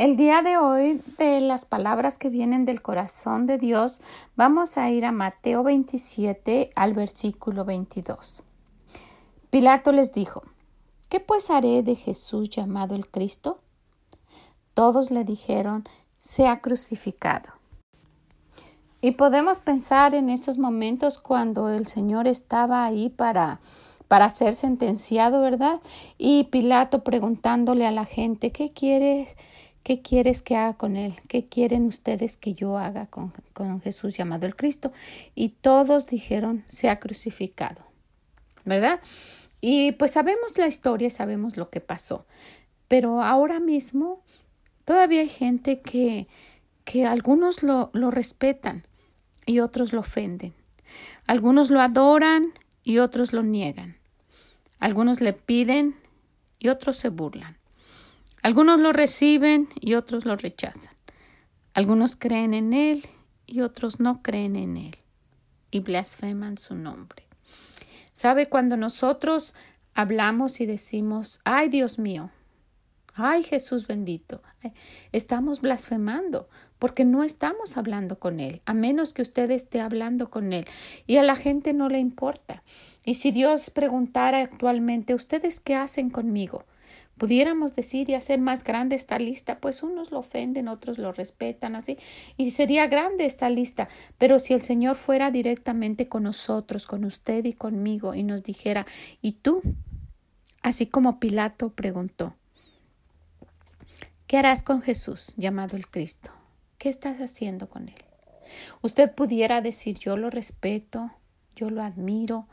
El día de hoy, de las palabras que vienen del corazón de Dios, vamos a ir a Mateo 27 al versículo 22. Pilato les dijo, ¿Qué pues haré de Jesús llamado el Cristo? Todos le dijeron, sea crucificado. Y podemos pensar en esos momentos cuando el Señor estaba ahí para para ser sentenciado, ¿verdad? Y Pilato preguntándole a la gente, ¿qué quieres? ¿Qué quieres que haga con él? ¿Qué quieren ustedes que yo haga con, con Jesús llamado el Cristo? Y todos dijeron, se ha crucificado, ¿verdad? Y pues sabemos la historia, sabemos lo que pasó. Pero ahora mismo todavía hay gente que, que algunos lo, lo respetan y otros lo ofenden. Algunos lo adoran y otros lo niegan. Algunos le piden y otros se burlan. Algunos lo reciben y otros lo rechazan. Algunos creen en Él y otros no creen en Él y blasfeman su nombre. ¿Sabe cuando nosotros hablamos y decimos, ay Dios mío, ay Jesús bendito, estamos blasfemando porque no estamos hablando con Él, a menos que usted esté hablando con Él y a la gente no le importa. Y si Dios preguntara actualmente, ¿ustedes qué hacen conmigo? Pudiéramos decir y hacer más grande esta lista, pues unos lo ofenden, otros lo respetan, así, y sería grande esta lista, pero si el Señor fuera directamente con nosotros, con usted y conmigo, y nos dijera, ¿y tú? Así como Pilato preguntó, ¿qué harás con Jesús llamado el Cristo? ¿Qué estás haciendo con él? Usted pudiera decir, yo lo respeto, yo lo admiro,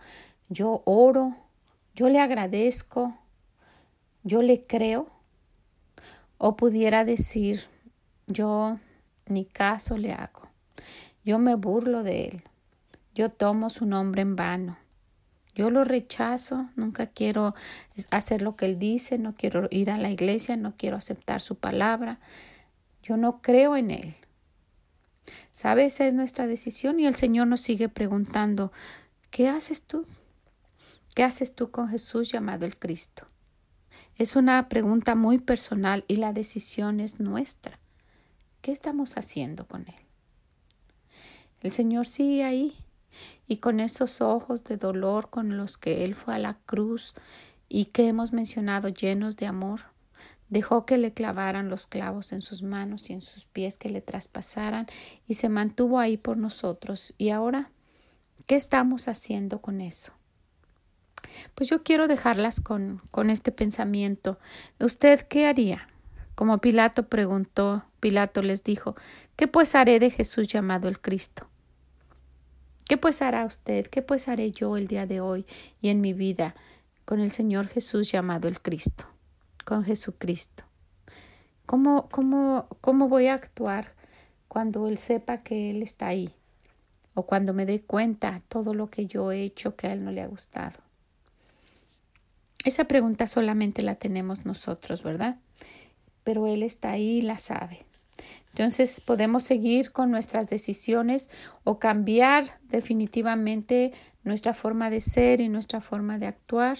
yo oro, yo le agradezco, yo le creo o pudiera decir yo ni caso le hago. Yo me burlo de él. Yo tomo su nombre en vano. Yo lo rechazo, nunca quiero hacer lo que él dice, no quiero ir a la iglesia, no quiero aceptar su palabra. Yo no creo en él. ¿Sabe? Esa es nuestra decisión y el Señor nos sigue preguntando, ¿qué haces tú? ¿Qué haces tú con Jesús llamado el Cristo? Es una pregunta muy personal y la decisión es nuestra. ¿Qué estamos haciendo con Él? El Señor sigue ahí y con esos ojos de dolor con los que Él fue a la cruz y que hemos mencionado llenos de amor, dejó que le clavaran los clavos en sus manos y en sus pies, que le traspasaran y se mantuvo ahí por nosotros. Y ahora, ¿qué estamos haciendo con eso? Pues yo quiero dejarlas con, con este pensamiento. ¿Usted qué haría? Como Pilato preguntó, Pilato les dijo, ¿qué pues haré de Jesús llamado el Cristo? ¿Qué pues hará usted? ¿Qué pues haré yo el día de hoy y en mi vida con el Señor Jesús llamado el Cristo? Con Jesucristo. ¿Cómo, cómo, cómo voy a actuar cuando Él sepa que Él está ahí? O cuando me dé cuenta todo lo que yo he hecho que a Él no le ha gustado. Esa pregunta solamente la tenemos nosotros, ¿verdad? Pero Él está ahí y la sabe. Entonces podemos seguir con nuestras decisiones o cambiar definitivamente nuestra forma de ser y nuestra forma de actuar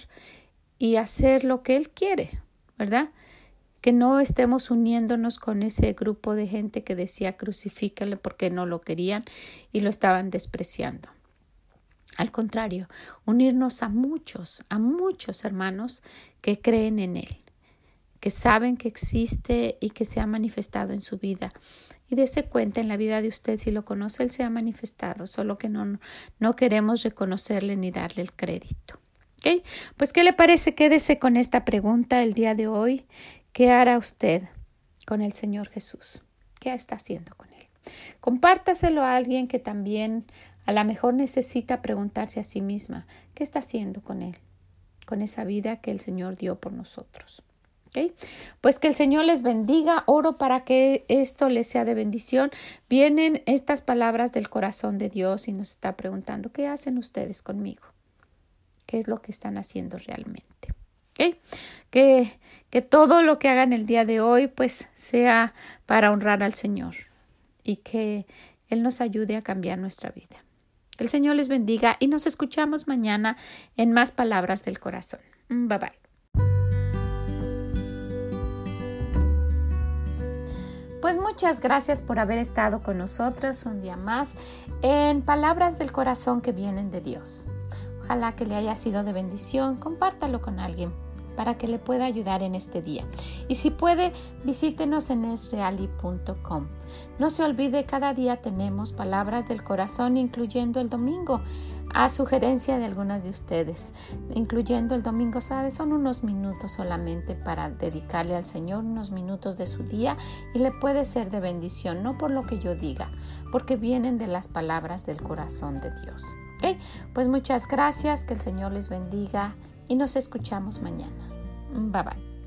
y hacer lo que Él quiere, ¿verdad? Que no estemos uniéndonos con ese grupo de gente que decía crucifícale porque no lo querían y lo estaban despreciando. Al contrario, unirnos a muchos, a muchos hermanos que creen en Él, que saben que existe y que se ha manifestado en su vida. Y dése cuenta en la vida de usted, si lo conoce, Él se ha manifestado, solo que no, no queremos reconocerle ni darle el crédito. ¿Okay? Pues, ¿qué le parece? Quédese con esta pregunta el día de hoy. ¿Qué hará usted con el Señor Jesús? ¿Qué está haciendo con Él? Compártaselo a alguien que también a lo mejor necesita preguntarse a sí misma, ¿qué está haciendo con él? Con esa vida que el Señor dio por nosotros. Pues que el Señor les bendiga, oro para que esto les sea de bendición. Vienen estas palabras del corazón de Dios y nos está preguntando, ¿qué hacen ustedes conmigo? ¿Qué es lo que están haciendo realmente? Que, que todo lo que hagan el día de hoy pues sea para honrar al Señor y que Él nos ayude a cambiar nuestra vida. El Señor les bendiga y nos escuchamos mañana en más palabras del corazón. Bye bye. Pues muchas gracias por haber estado con nosotros un día más en Palabras del Corazón que vienen de Dios. Ojalá que le haya sido de bendición, compártalo con alguien para que le pueda ayudar en este día. Y si puede, visítenos en esreali.com. No se olvide, cada día tenemos palabras del corazón, incluyendo el domingo a sugerencia de algunas de ustedes, incluyendo el domingo, ¿sabe? Son unos minutos solamente para dedicarle al Señor unos minutos de su día y le puede ser de bendición, no por lo que yo diga, porque vienen de las palabras del corazón de Dios. Pues muchas gracias, que el Señor les bendiga y nos escuchamos mañana. Bye bye.